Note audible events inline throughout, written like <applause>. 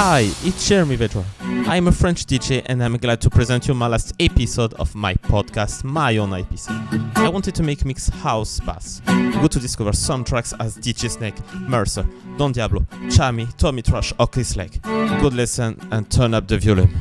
Hi, it's Jeremy Vedra. I'm a French DJ and I'm glad to present you my last episode of my podcast, My Own Ibiza. I wanted to make mix house bass. Go to discover some tracks as DJ Snake, Mercer, Don Diablo, Tchami, Tommy Trash or Chris Lake. Good listen and turn up the volume.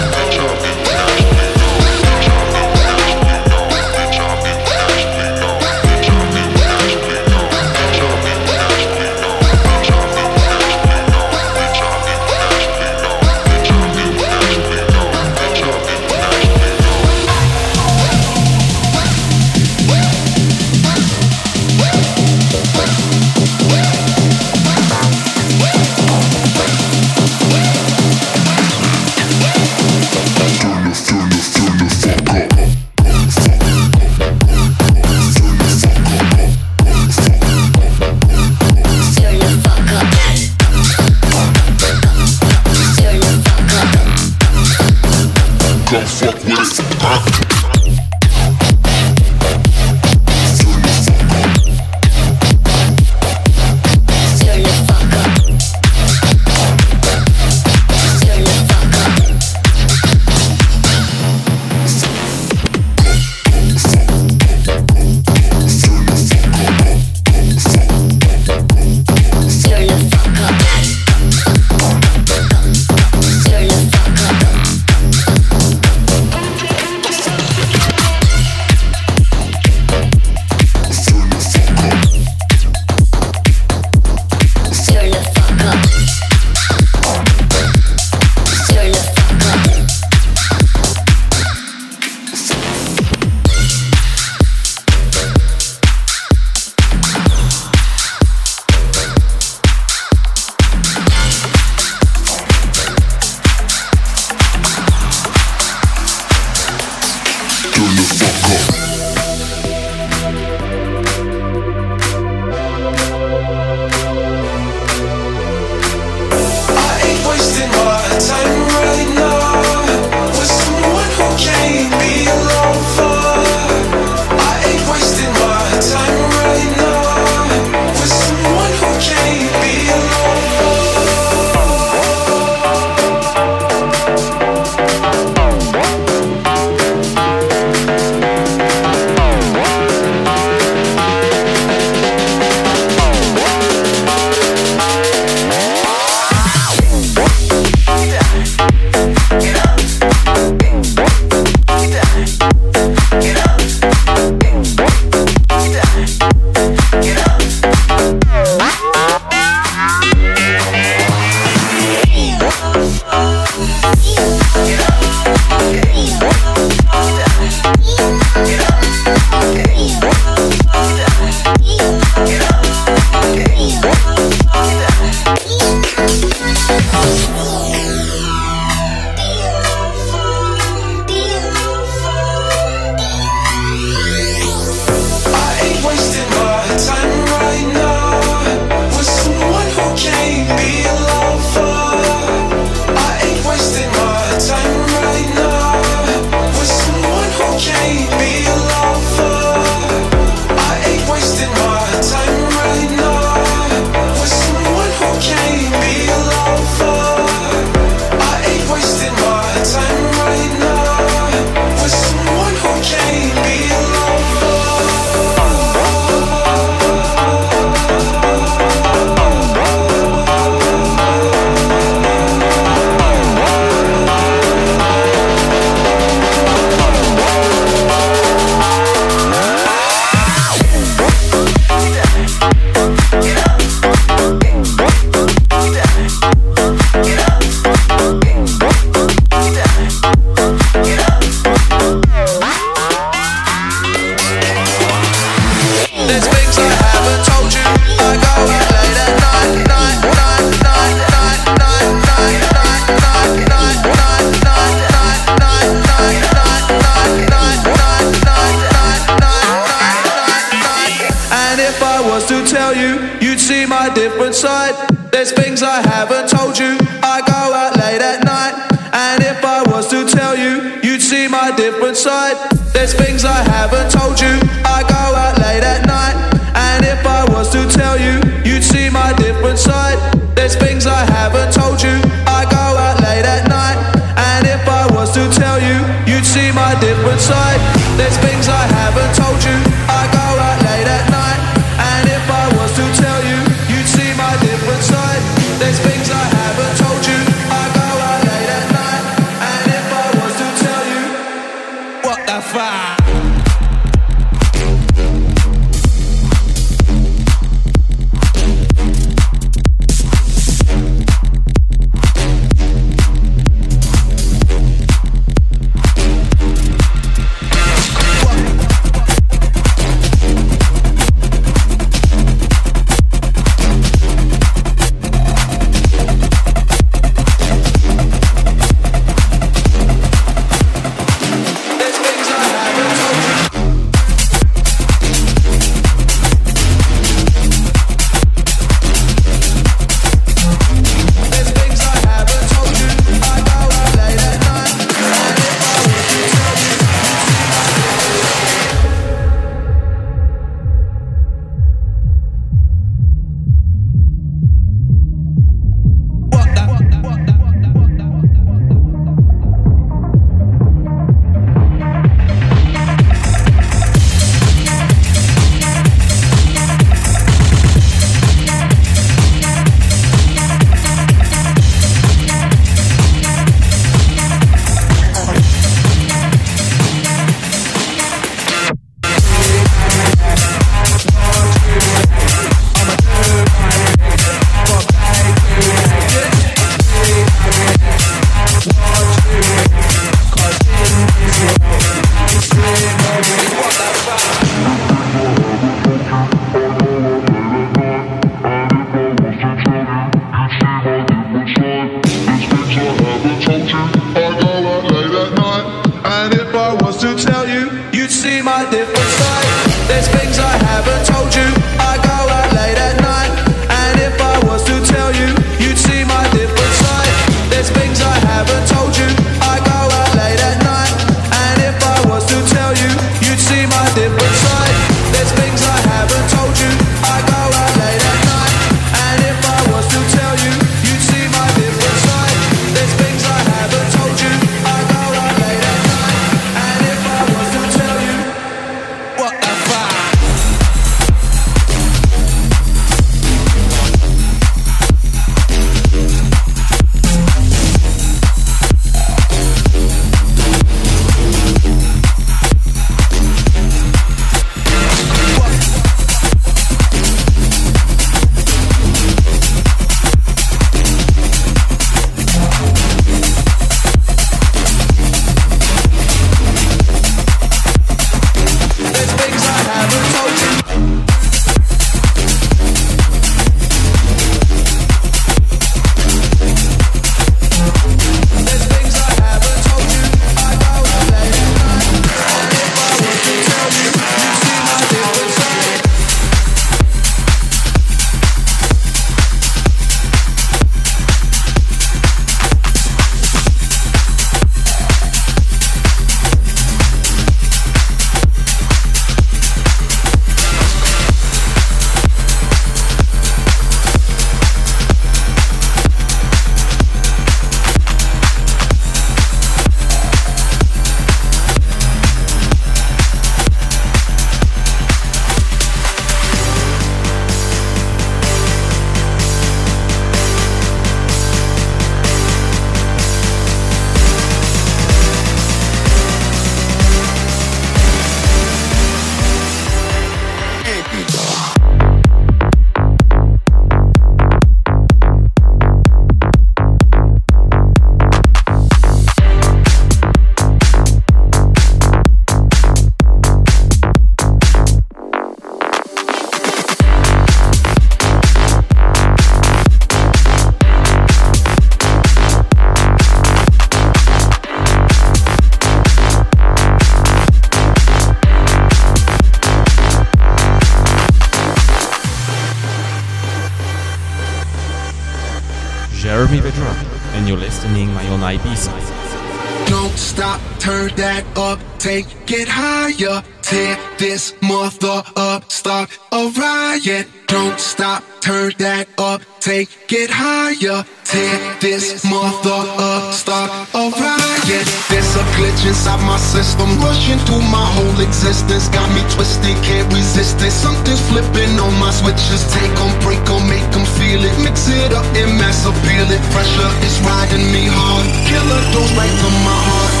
Take it higher. Tear this mother up, start a riot. Don't stop, turn that up, take it higher. Tear this mother up, start a riot. There's a glitch inside my system, rushing through my whole existence. Got me twisted, can't resist it. Something's flipping on my switches. Take them, break make them feel it. Mix it up and mass appeal it. Pressure is riding me hard. Killer goes right to my heart.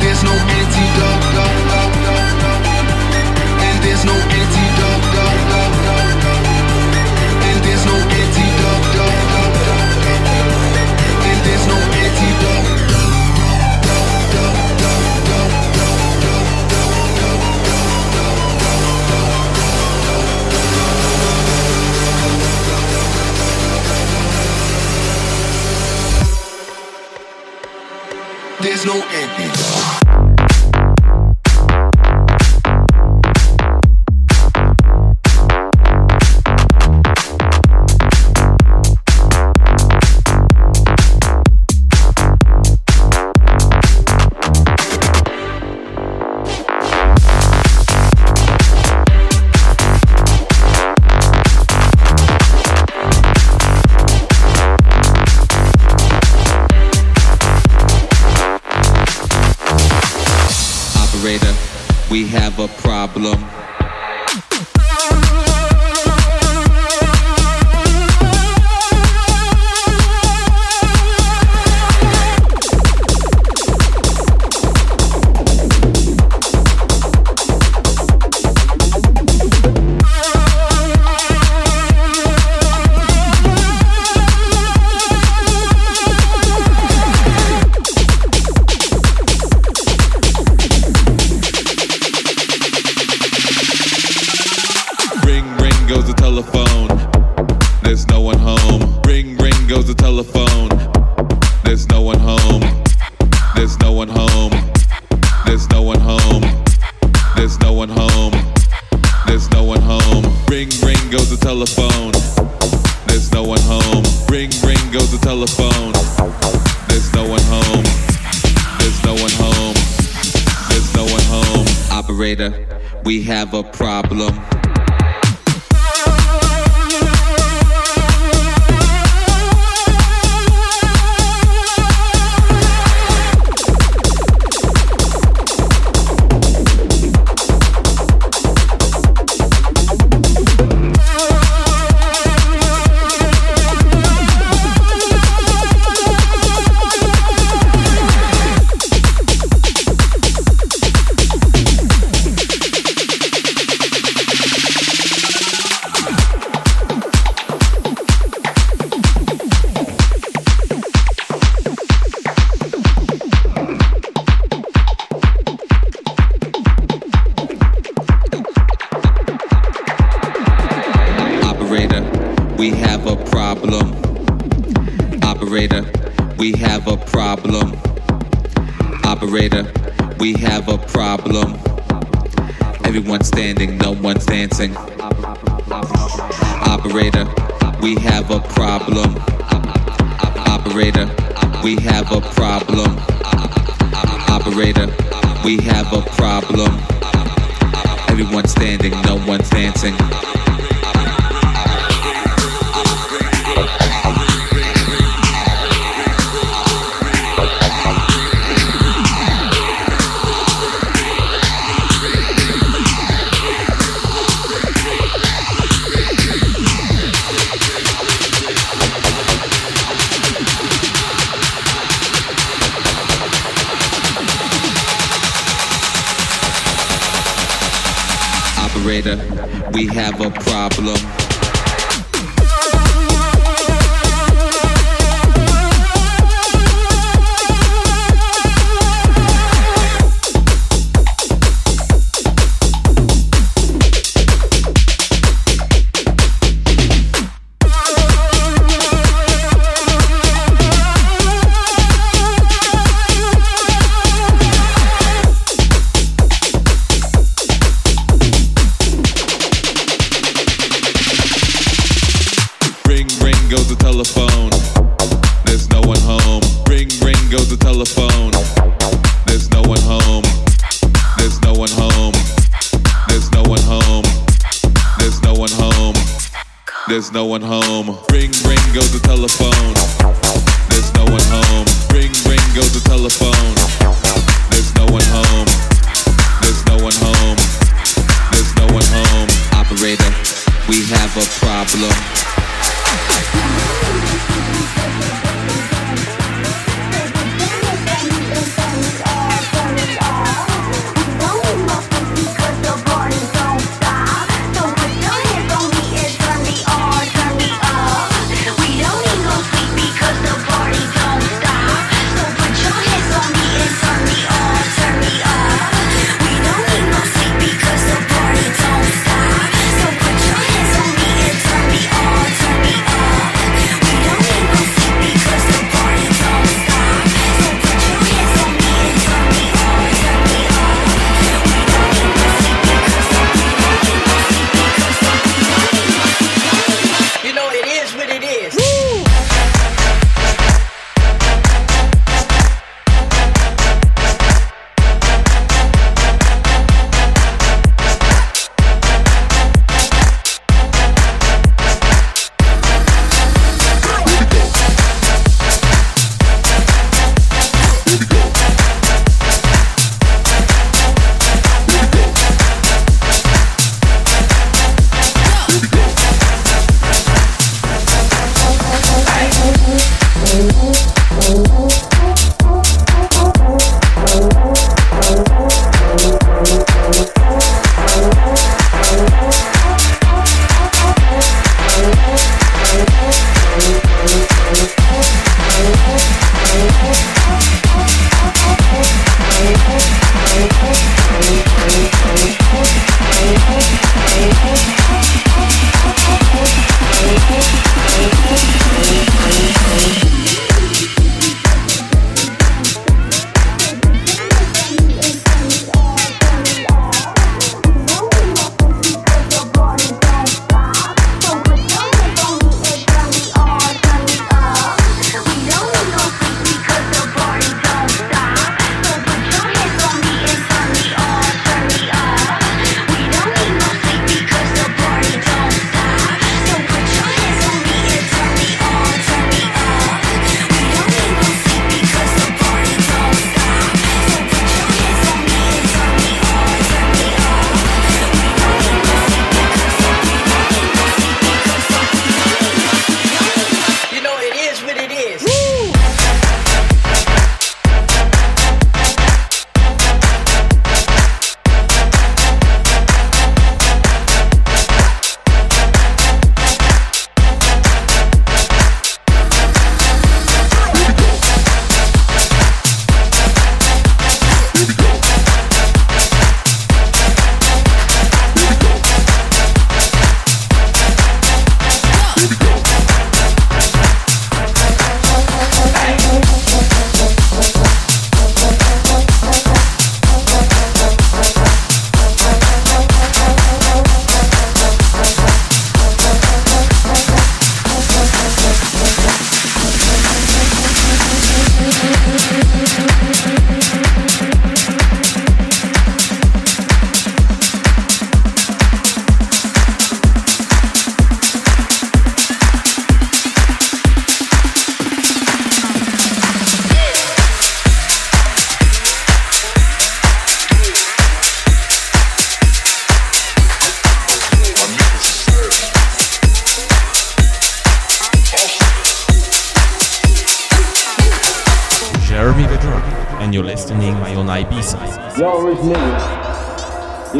There's no antidote. Problem. Everyone's standing, no one's dancing. Operator, we have a problem. Operator, we have a problem. Operator, we have a problem. Everyone's standing, no one's dancing. There's no one home. Ring, ring goes the telephone. There's no one home. Ring, ring goes the telephone. There's no one home. There's no one home. There's no one home. Operator, we have a problem.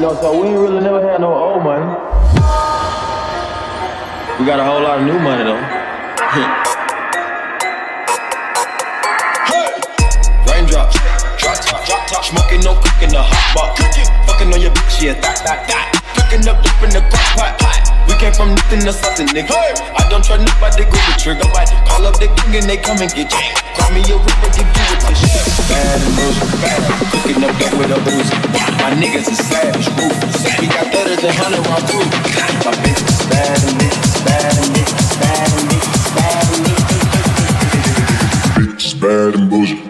You know, so we ain't really never had no old money. We got a whole lot of new money though. <laughs> hey! Raindrops, drop top, drop top, smoking, no cooking, the hot pot, cooking, fucking on your bitch, yeah, that, that, that, cooking up, dip in the crock pot, pot. We came from nothing to something, nigga. I don't try nobody, go the trigger, nobody. Call up the king and they come and get you. Call me a river, give you a tissue. Bad and bullshit, bad, cooking up that with a booze. My niggas is savage, ruthless. We got better than hundred round crew. My bitch is bad and bitch, bad and bitch, bad and bitch, bad and bitch. Bitch bad and bullshit.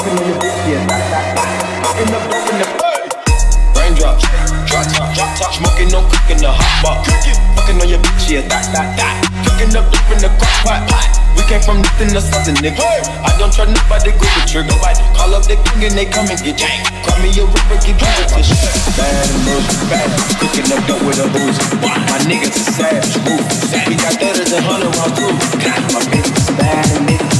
Bitch. Cooking the Raindrops, drop top, drop top, smoking no cook in the hot box. Fucking on your bitch, that, that. Cooking up dope in the crock pot, pot. We came from nothing to something, nigga. I don't try nobody, grip the trigger. Call up the king and they come and get you. Call me a ripper, get you with shit. Bad and bullshit, bad. Cooking up dope with a booze. My niggas are savage, roof. We got better than hundred rounds through. My bitches bad and niggas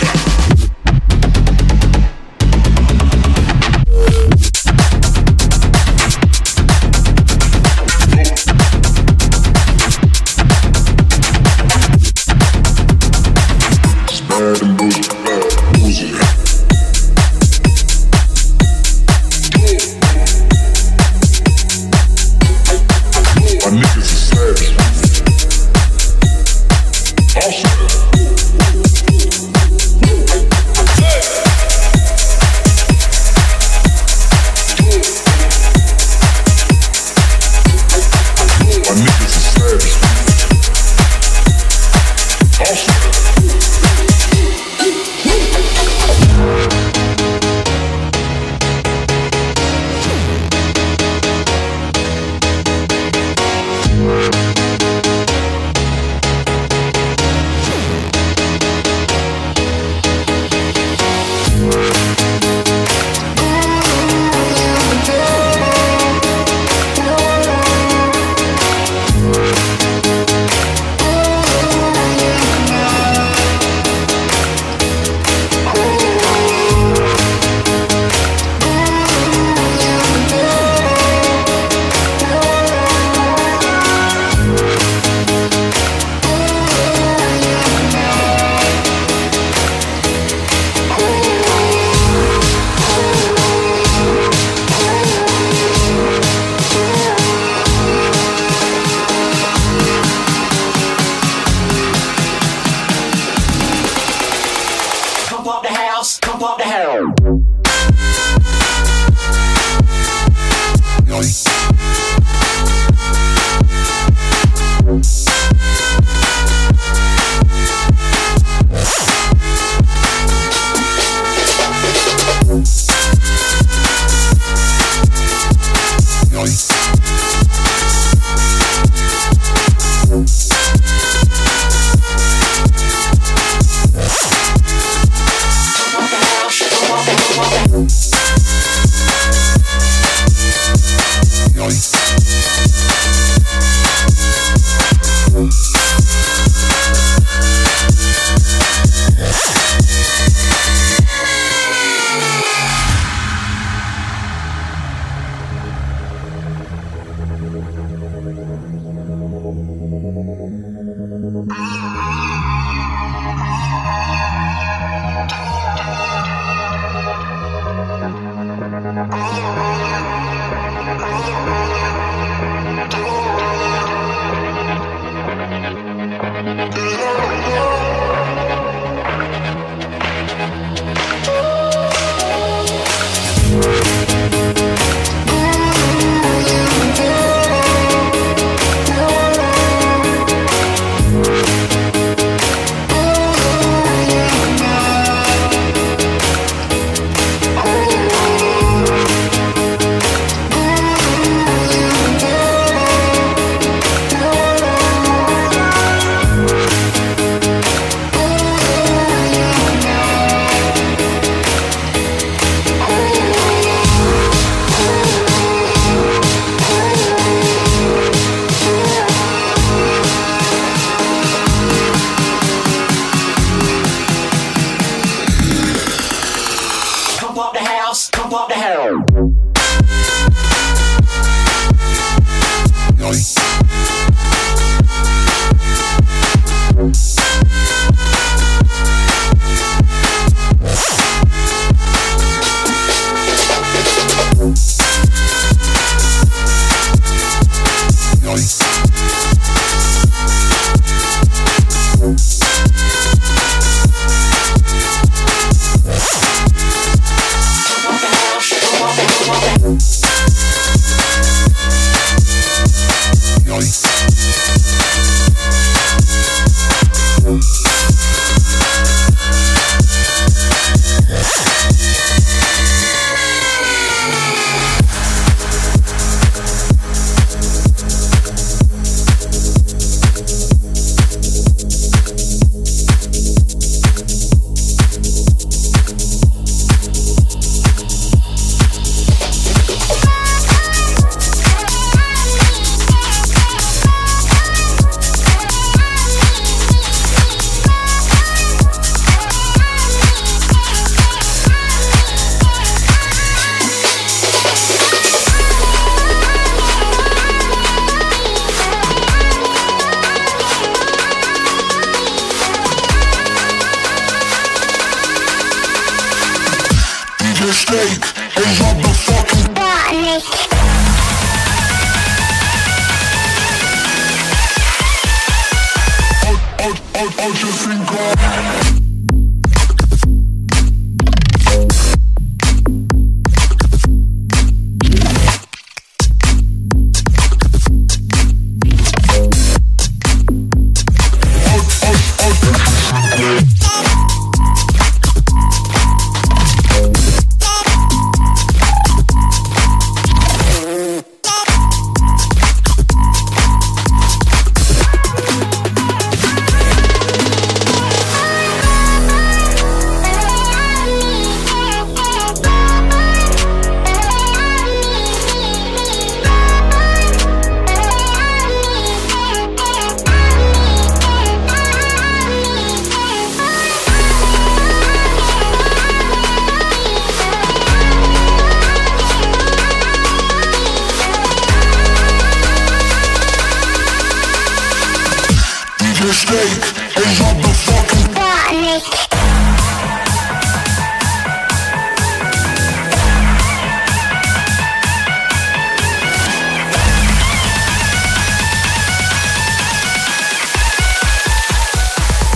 snake and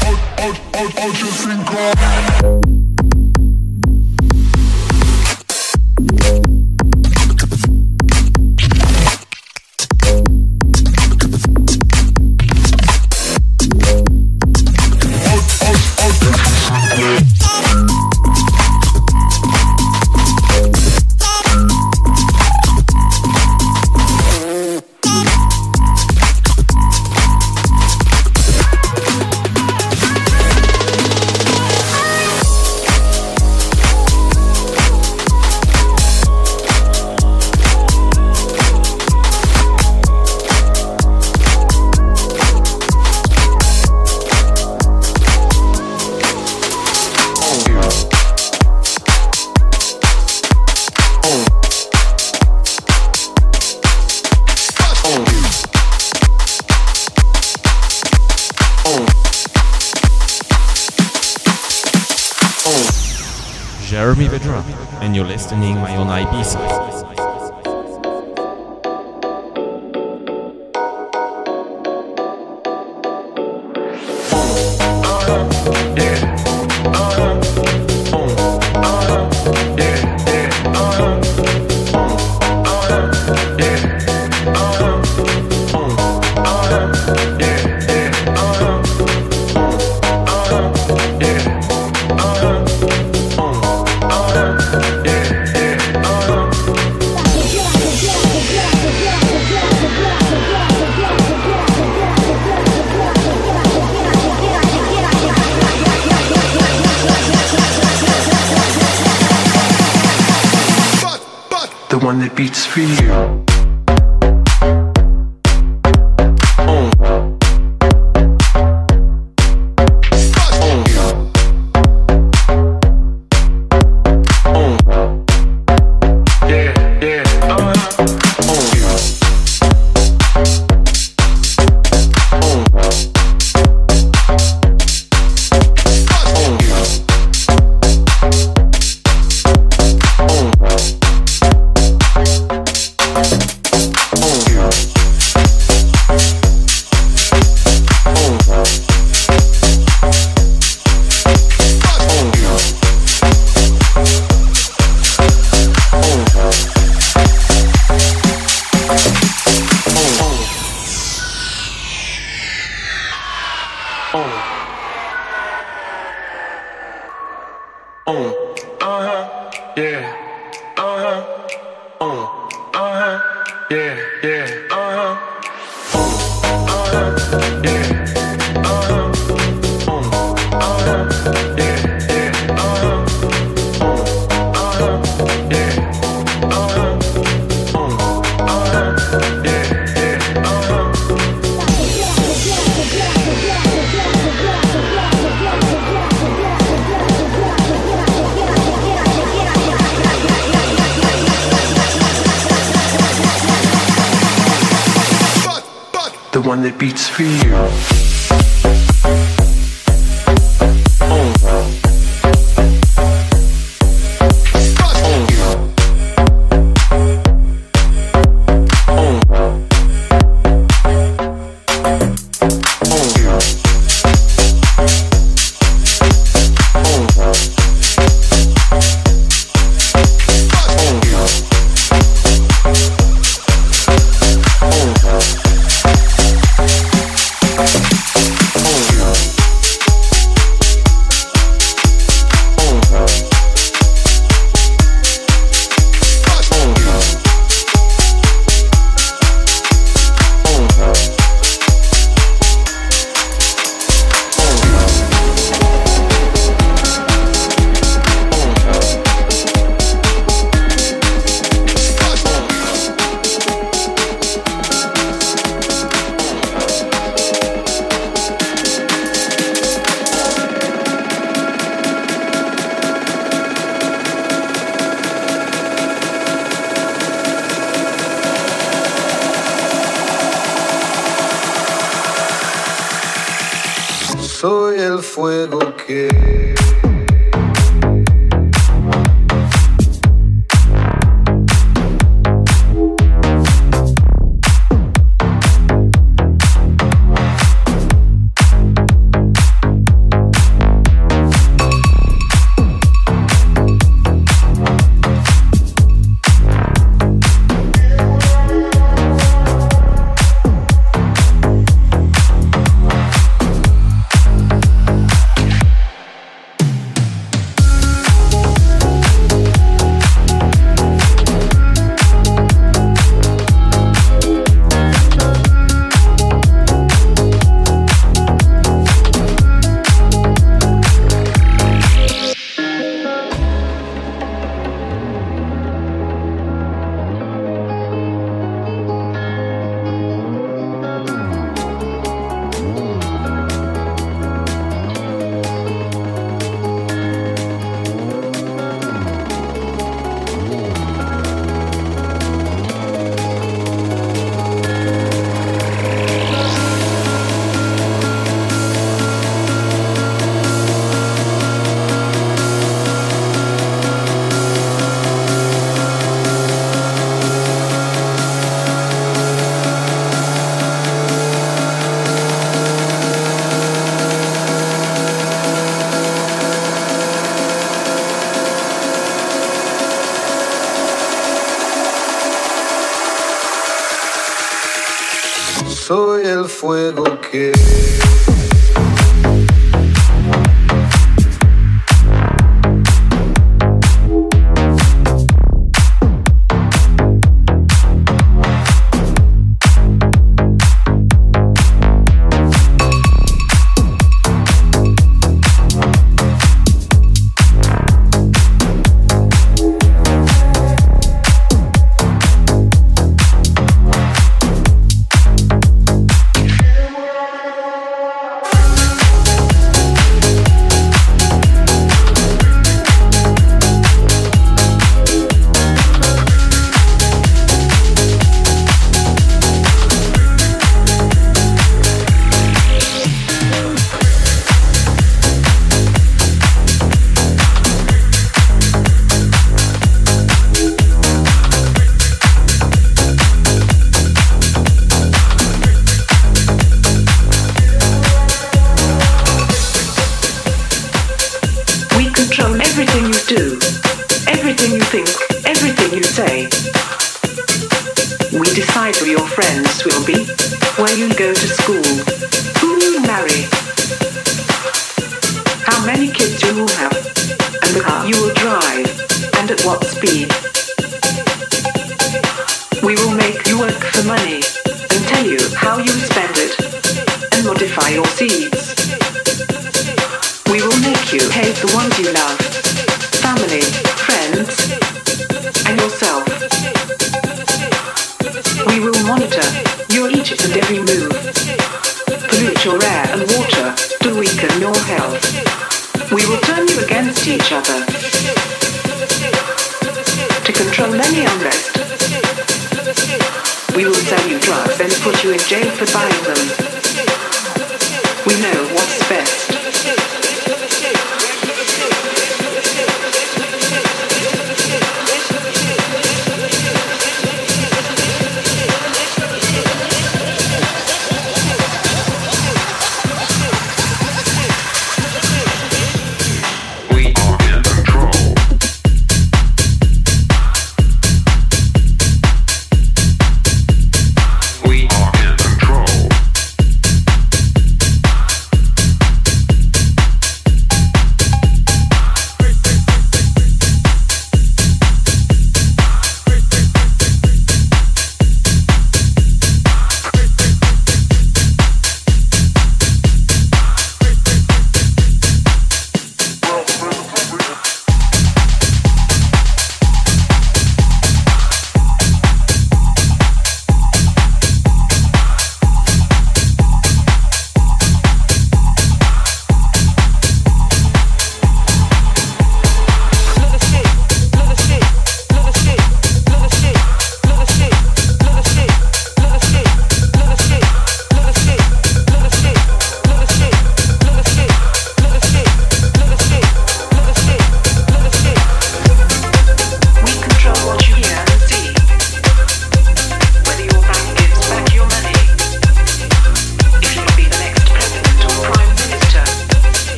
Oh, oh, the fucking just think beats for you. the one that beats for you.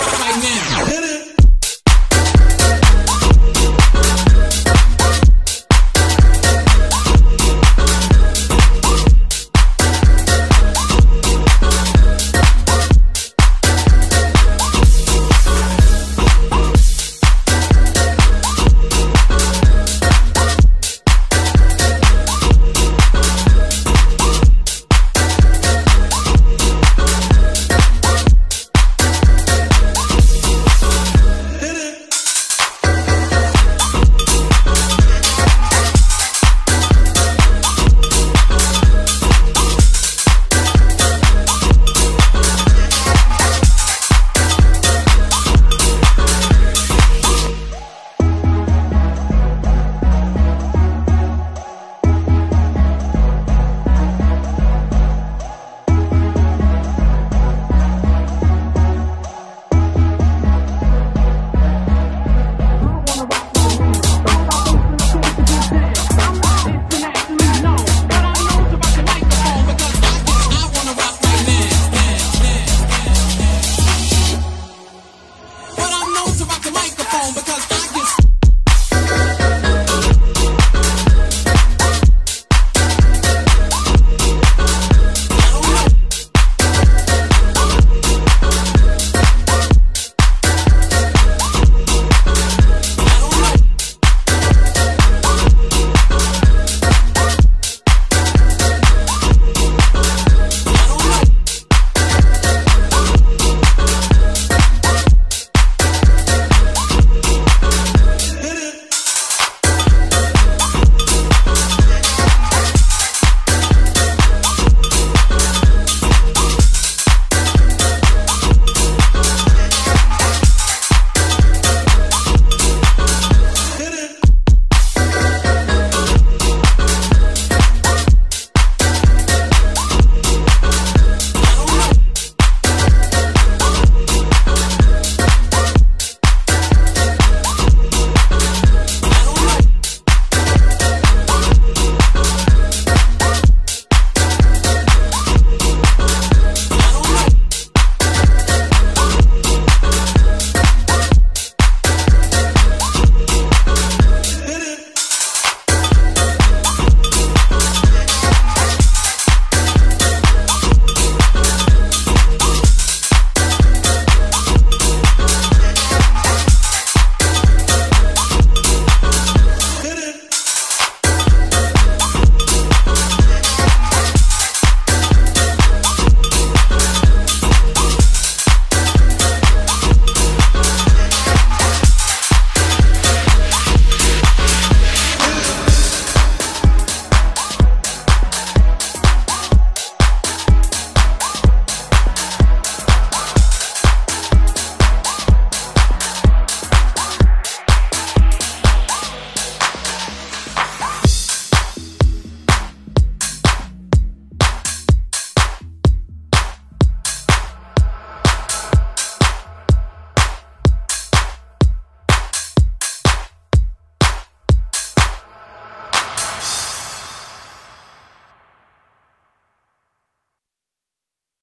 right now.